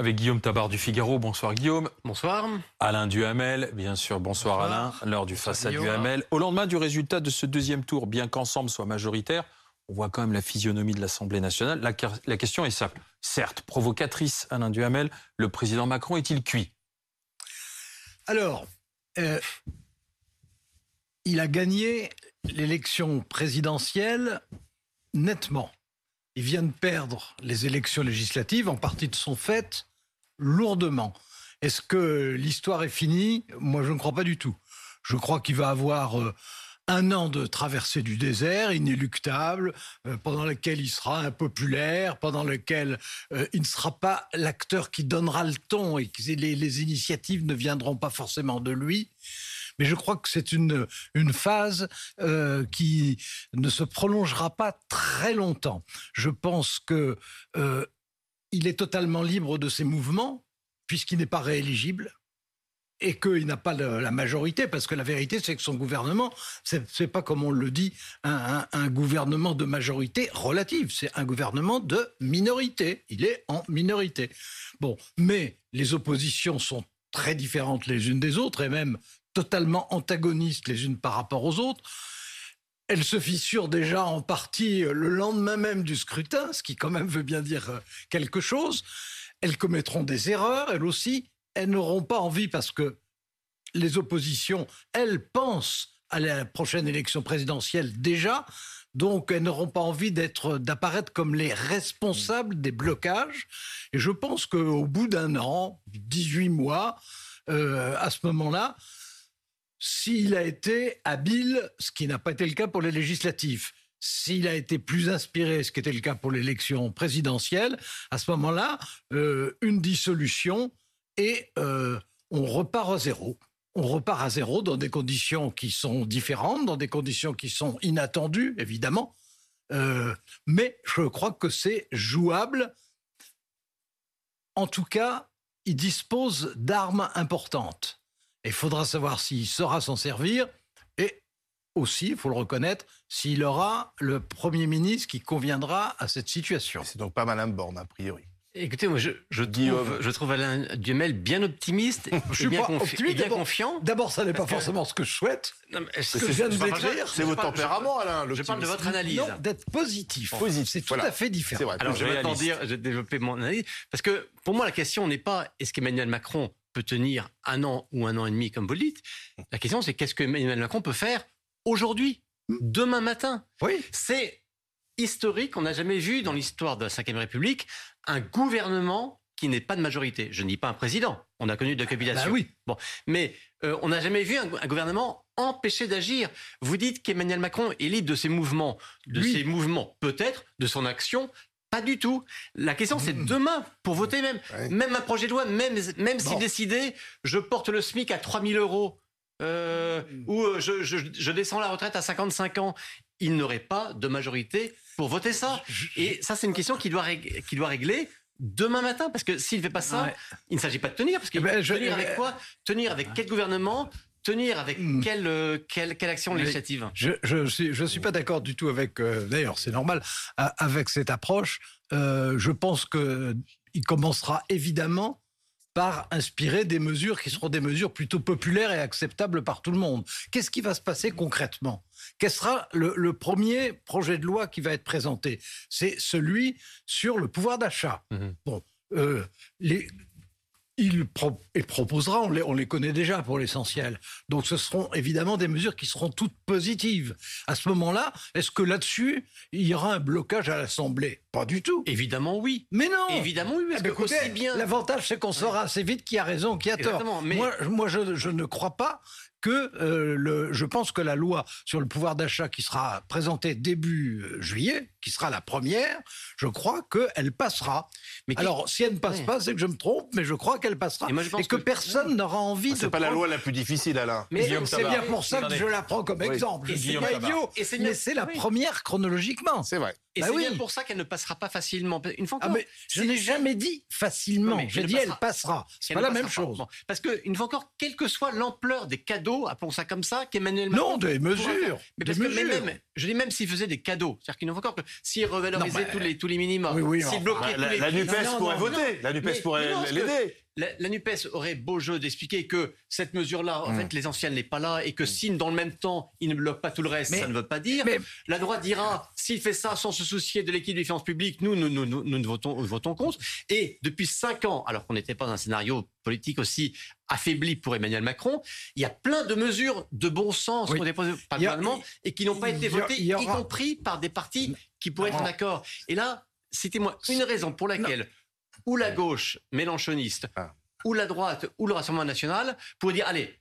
Avec Guillaume Tabar du Figaro. Bonsoir Guillaume. Bonsoir. Alain Duhamel, bien sûr. Bonsoir, Alain. L'heure du face à Duhamel. Au lendemain du résultat de ce deuxième tour, bien qu'ensemble soit majoritaire, on voit quand même la physionomie de l'Assemblée nationale. La, la, question est simple. Certes, provocatrice, Alain Duhamel, le président Macron est-il cuit? Alors, euh, il a gagné l'élection présidentielle nettement. Il vient de perdre les élections législatives, en partie de son fait, lourdement. Est-ce que l'histoire est finie? Moi, je ne crois pas du tout. Je crois qu'il va avoir euh, un an de traversée du désert inéluctable, euh, pendant lequel il sera impopulaire, pendant lequel euh, il ne sera pas l'acteur qui donnera le ton et que les, les, initiatives ne viendront pas forcément de lui. Mais je crois que c'est une, une phase euh, qui ne se prolongera pas très longtemps. Je pense que euh, il est totalement libre de ses mouvements, puisqu'il n'est pas rééligible et qu'il n'a pas la majorité, parce que la vérité, c'est que son gouvernement, c'est pas comme on le dit, un, un, un gouvernement de majorité relative, c'est un gouvernement de minorité. Il est en minorité. Bon, mais les oppositions sont très différentes les unes des autres, et même totalement antagonistes les unes par rapport aux autres. Elles se fissurent déjà en partie le lendemain même du scrutin, ce qui quand même veut bien dire euh, quelque chose. Elles commettront des erreurs, elles aussi. Elles n'auront pas envie parce que les oppositions, elles pensent à la prochaine élection présidentielle déjà, donc elles n'auront pas envie d'être d'apparaître comme les responsables des blocages. Et je pense qu'au bout d'un an, 18 mois, euh, à ce moment-là, s'il a été habile, ce qui n'a pas été le cas pour les législatives, s'il a été plus inspiré, ce qui était le cas pour l'élection présidentielle, à ce moment-là, euh, une dissolution et euh, on repart à zéro. On repart à zéro dans des conditions qui sont différentes, dans des conditions qui sont inattendues, évidemment. Euh, mais je crois que c'est jouable. En tout cas, il dispose d'armes importantes. Il faudra savoir s'il saura s'en servir et aussi, il faut le reconnaître, s'il aura le Premier ministre qui conviendra à cette situation. C'est donc pas Madame Borne, a priori. Écoutez, moi, je, je, trouve, je trouve Alain Duhamel bien optimiste je et bien, pas confi et bien confiant. D'abord, ça n'est pas forcément ce que je souhaite. Ce que je viens de décrire, c'est votre tempérament, Alain. Je parle de votre analyse. Non, d'être positif. Positif. C'est tout voilà. à fait différent. Vrai, Alors, je vais attendre dire, je vais développer mon analyse. Parce que, pour moi, la question n'est pas est-ce qu'Emmanuel Macron peut tenir un an ou un an et demi, comme vous le dites. La question, c'est qu'est-ce que Emmanuel Macron peut faire aujourd'hui, demain matin? Oui. C'est historique. On n'a jamais vu dans l'histoire de la Ve République un gouvernement qui n'est pas de majorité. Je ne dis pas un président. On a connu de cohabitation. Bah oui. Bon, mais euh, on n'a jamais vu un, un, gouvernement empêché d'agir. Vous dites qu'Emmanuel Macron est libre de ses mouvements, de Oui. ses mouvements peut-être, de son action. Pas du tout. La question, c'est demain, pour voter même. Ouais. Même un projet de loi, même, même Bon. s'il décidait, je porte le SMIC à 3000 euros, euh, ou euh, je, je, je descends la retraite à 55 ans, il n'aurait pas de majorité pour voter ça. Et ça, c'est une question qu'il doit, rég- qu'il doit régler demain matin, parce que s'il ne fait pas ça, Ouais. il ne s'agit pas de tenir, parce que Eh ben, je- tenir avec euh, quoi? Tenir avec quel gouvernement? Tenir avec Hmm. quelle, euh, quelle, quelle action Mais- législative Je je suis je suis pas d'accord du tout avec. euh, D'ailleurs, c'est normal avec cette approche. Euh, je pense que il commencera évidemment par inspirer des mesures qui seront des mesures plutôt populaires et acceptables par tout le monde. Qu'est-ce qui va se passer concrètement? Quel sera le, le premier projet de loi qui va être présenté? C'est celui sur le pouvoir d'achat. Mhm. Bon, euh, les, il pro- et proposera, on les, on les connaît déjà pour l'essentiel. Donc ce seront évidemment des mesures qui seront toutes positives. À ce moment-là, est-ce que là-dessus, il y aura un blocage à l'Assemblée? Pas du tout. Évidemment, oui. Mais non Évidemment, oui. Parce Eh ben, que écoutez, aussi bien. L'avantage, c'est qu'on saura assez vite qui a raison, qui a tort. Mais- Moi, moi je, je ne crois pas que euh, le, je pense que la loi sur le pouvoir d'achat qui sera présentée début euh, juillet, qui sera la première, je crois qu'elle passera. Mais Alors, si elle ne passe Ouais. pas, c'est que je me trompe, mais je crois qu'elle passera. Et moi, je pense que, que- personne n'aura envie de. C'est pas la loi la plus difficile, Alain. Mais C'est bien pour ça que je la prends comme Oui. exemple. Je Et suis Guillaume pas idiot, Et c'est mais c'est la oui. première chronologiquement. C'est vrai. Et Bah c'est oui. bien pour ça qu'elle ne passera pas facilement. Une fois Ah, encore, mais je n'ai jamais dit facilement. J'ai elle dit ne elle passera- passera. C'est pas la même passera pas. chose. Parce que une fois encore, quelle que soit l'ampleur des cadeaux, appelons ça comme ça, qu'Emmanuel Macron Non, des mesures. Mais des parce que mais mesures. même, je dis même s'il faisait des cadeaux, c'est-à-dire qu'une fois encore, que s'il revalorisait Non, tous les tous les minima, Oui, oui, s'il bloquait tous La, les la prix- NUPES pourrait non, voter. La NUPES pourrait l'aider. La, la NUPES aurait beau jeu d'expliquer que cette mesure-là, en Mm. fait, l'essentiel n'est pas là et que si, dans le même temps, il ne bloque pas tout le reste, Mais- ça ne veut pas dire. mais- La droite dira, s'il fait ça sans se soucier de l'équilibre des finances publiques, nous, nous, nous, nous, nous votons, votons contre. Et depuis cinq ans, alors qu'on n'était pas dans un scénario politique aussi affaibli pour Emmanuel Macron, il y a plein de mesures de bon sens Oui. qui ont été posées par le gouvernement et qui n'ont pas été votées, y aura- y compris par des partis qui pourraient être Non. d'accord. Et là, citez-moi une raison pour laquelle ou la gauche mélanchoniste, Ah. ou la droite, ou le Rassemblement national, pour dire, allez,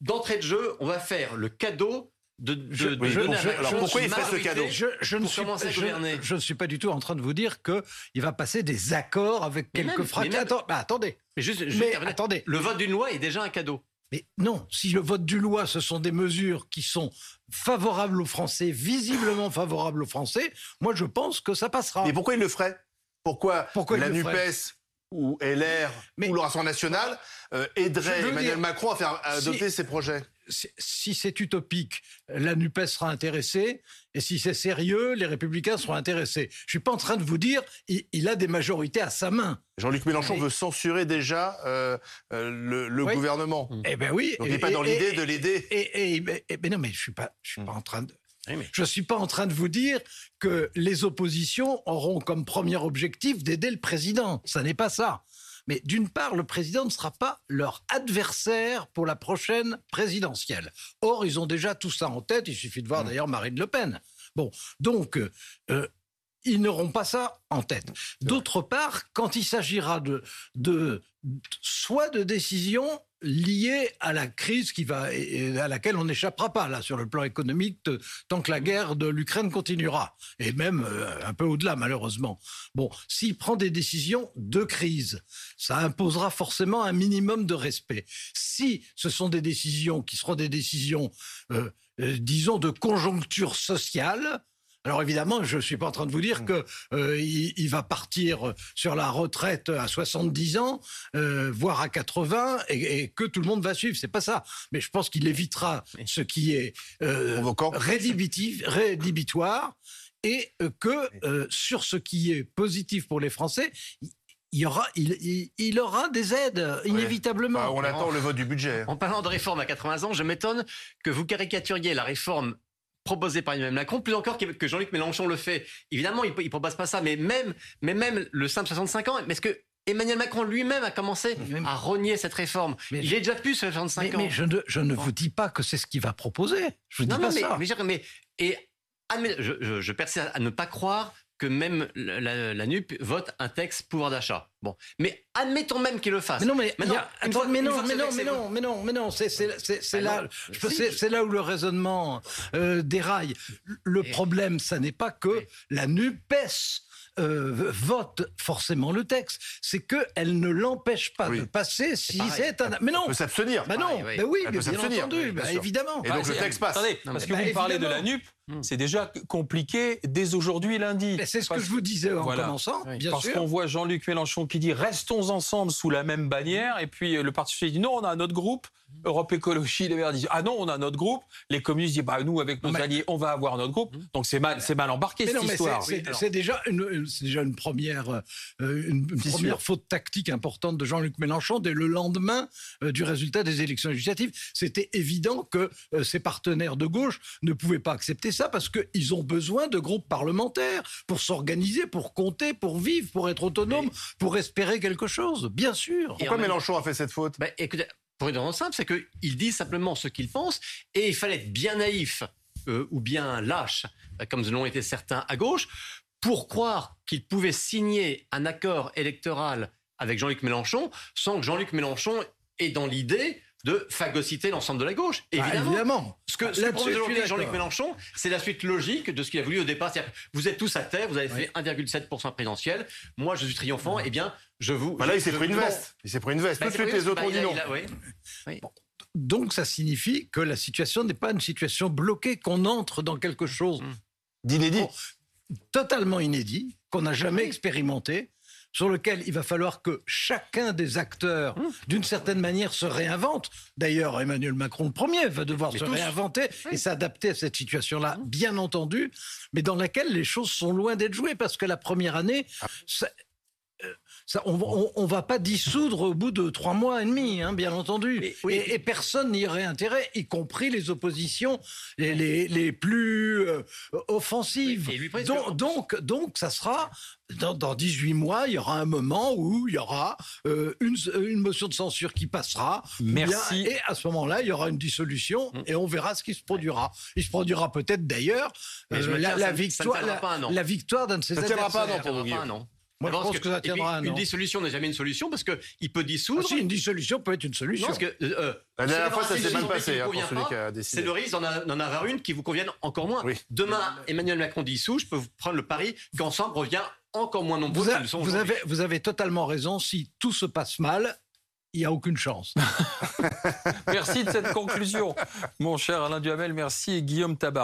d'entrée de jeu, on va faire le cadeau de, de, Je- de je- donner à je- Macron alors pourquoi il fait ce cadeau Je, je ne suis, commencer à je- gouverner. je ne suis pas du tout en train de vous dire qu'il va passer des accords avec Mais quelques Attends- bah, attendez. Mais juste, Mais terminer. attendez. le vote d'une loi est déjà un cadeau. Mais non, si le vote du loi, ce sont des mesures qui sont favorables aux Français, visiblement favorables aux Français, moi je pense que ça passera. Mais pourquoi il le ferait? Pourquoi, la NUPES ou LR Mais- ou le Rassemblement national euh, aiderait Emmanuel dire, Macron à faire adopter ses projets Si- Si c'est utopique, la NUPES sera intéressée, et si c'est sérieux, les Républicains seront intéressés. Je suis pas en train de vous dire, il, il a des majorités à sa main. Jean-Luc Mélenchon veut censurer déjà euh, euh, le, le Oui. gouvernement. Eh ben oui. Donc il n'est pas dans l'idée de l'aider. Et, mais non, mais je suis pas, je suis Mm. pas en train de. Oui, mais- Je suis pas en train de vous dire que les oppositions auront comme premier objectif d'aider le président. Ça n'est pas ça. Mais d'une part, le président ne sera pas leur adversaire pour la prochaine présidentielle. Or, ils ont déjà tout ça en tête. Il suffit de voir Mm. d'ailleurs Marine Le Pen. Bon, donc. euh, ils n'auront pas ça en tête. D'autre part, quand il s'agira de, de soit de décisions liées à la crise qui va à laquelle on n'échappera pas là sur le plan économique tant que la guerre de l'Ukraine continuera et même euh, un peu au-delà malheureusement. Bon, s'il prend des décisions de crise, ça imposera forcément un minimum de respect. Si ce sont des décisions qui seront des décisions euh, euh, disons de conjoncture sociale, alors évidemment, je ne suis pas en train de vous dire que euh, il, il va partir sur la retraite à 70 ans, euh, voire à 80, et, et que tout le monde va suivre. C'est pas ça. Mais je pense qu'il évitera ce qui est euh, rédhibitoire, et euh, que euh, sur ce qui est positif pour les Français, il, y aura, il, il- il aura des aides inévitablement. Bah, on attend le vote du budget. En parlant de réforme à 80 ans, je m'étonne que vous caricaturiez la réforme proposée par Emmanuel Macron, plus encore que Jean-Luc Mélenchon le fait. Évidemment, il ne propose pas ça, mais même, mais même le simple 65 ans, mais est-ce que Emmanuel Macron lui-même a commencé à rogner cette réforme? Mais Il est déjà plus sur les 65 mais, ans. mais je ne, je ne vous dis pas que c'est ce qu'il va proposer. Je vous non, dis non, pas mais, ça. mais, et admet- je, je, je persiste à ne pas croire que même la, la- la NUP vote un texte pouvoir d'achat. Bon, mais admettons même qu'il le fasse. Mais non, mais, a- fois- mais non, mais non, mais vous- non, mais non, mais non, c'est Ah là, non, si, où le raisonnement euh, déraille. Le Et- problème, ça n'est pas que Oui. la Nupes euh, vote forcément le texte, c'est que elle ne l'empêche pas Oui. de passer si c'est un. Mais non, On peut s'abstenir. bah non, pareil, oui. bah oui, Elle mais peut bien s'abstenir, entendu, oui, bien bah évidemment. Et donc Bah, le texte passe. Attendez, Non, parce que bah, vous parlez de la. NUP, Hmm. c'est déjà compliqué dès aujourd'hui lundi. C'est ce que je vous disais en Voilà. commençant, Oui. bien Parce qu'on voit Jean-Luc Mélenchon qui dit restons ensemble sous la même bannière, et puis euh, le Parti socialiste dit non, on a notre groupe. Europe Écologie, les Verts disent ah non, on a notre groupe. Les communistes disent bah nous avec nos mais- alliés, on va avoir notre groupe. Donc c'est mal, c'est mal embarqué Mais cette non, mais histoire. c'est- Oui, déjà une, c'est déjà une première, euh, une, première faute tactique importante de Jean-Luc Mélenchon dès le lendemain euh, du résultat des élections législatives. C'était évident que euh, ses partenaires de gauche ne pouvaient pas accepter ça parce qu'ils ont besoin de groupes parlementaires pour s'organiser, pour compter, pour vivre, pour être autonomes, pour espérer quelque chose. Bien sûr. Et Pourquoi Mélenchon a fait cette faute? Bah, écoutez, pour une raison simple, c'est qu'il dit simplement ce qu'il pense et il fallait être bien naïf euh, ou bien lâche, euh, comme l'ont été certains à gauche, pour croire qu'il pouvait signer un accord électoral avec Jean-Luc Mélenchon sans que Jean-Luc Mélenchon ait dans l'idée de phagocyter l'ensemble de la gauche. Bah, Évidemment. évidemment. Ce que, ce que Là-dessus, propose aujourd'hui Jean-Luc. Mélenchon, c'est la suite logique de ce qu'il a voulu au départ. C'est-à-dire, vous êtes tous à terre, vous avez Oui. fait 1,7% présidentiel. Moi, je suis triomphant. Eh bien, je vous. Bah Là, il s'est pris une veste. Il s'est pris une veste. Bah, Tout de suite, les autres bah, ont dit a- non. il a- oui. Donc ça signifie que la situation n'est pas une situation bloquée, qu'on entre dans quelque chose D'inédit. Bon, totalement inédit, qu'on n'a jamais expérimenté, sur lequel il va falloir que chacun des acteurs, Hum. d'une certaine manière, se réinvente. D'ailleurs, Emmanuel Macron, le premier, va devoir Mais se tous. réinventer et s'adapter à cette situation-là, bien entendu, mais dans laquelle les choses sont loin d'être jouées, parce que la première année, ça- euh, ça, on, on- on va pas dissoudre au bout de trois mois et demi, hein, bien entendu. Oui. Et, et personne n'y aurait intérêt, y compris les oppositions les, les, les plus euh, offensives. Oui, lui, donc, donc, donc, ça sera dans, dans 18 mois, il y aura un moment où il y aura euh, une, une motion de censure qui passera. bien- Merci. et à ce moment-là, il y aura une dissolution Mm. et on verra ce qui se produira. Il se produira peut-être d'ailleurs euh, la, la ne- ne victoire, la, la d'un de ses Ça tiendra pas un an adversaires. pour vous, Moi, je pense que ça puis, un Une an. dissolution n'est jamais une solution parce qu'il peut Ah dissoudre. si, une dissolution peut être une solution. Non, parce que euh, La dernière fois, ça c'est s'est mal passé hein, pour celui pas, qui a C'est décidé. le risque d'en avoir une qui vous convienne encore moins. Oui. Demain, Emmanuel Macron dissout, je peux vous prendre le pari qu'ensemble revient encore moins nombreux Vous, a- sont avez, vous avez totalement raison. Si tout se passe mal, il n'y a aucune chance. Merci de cette conclusion. Mon cher Alain Duhamel, merci. Et Guillaume Tabar.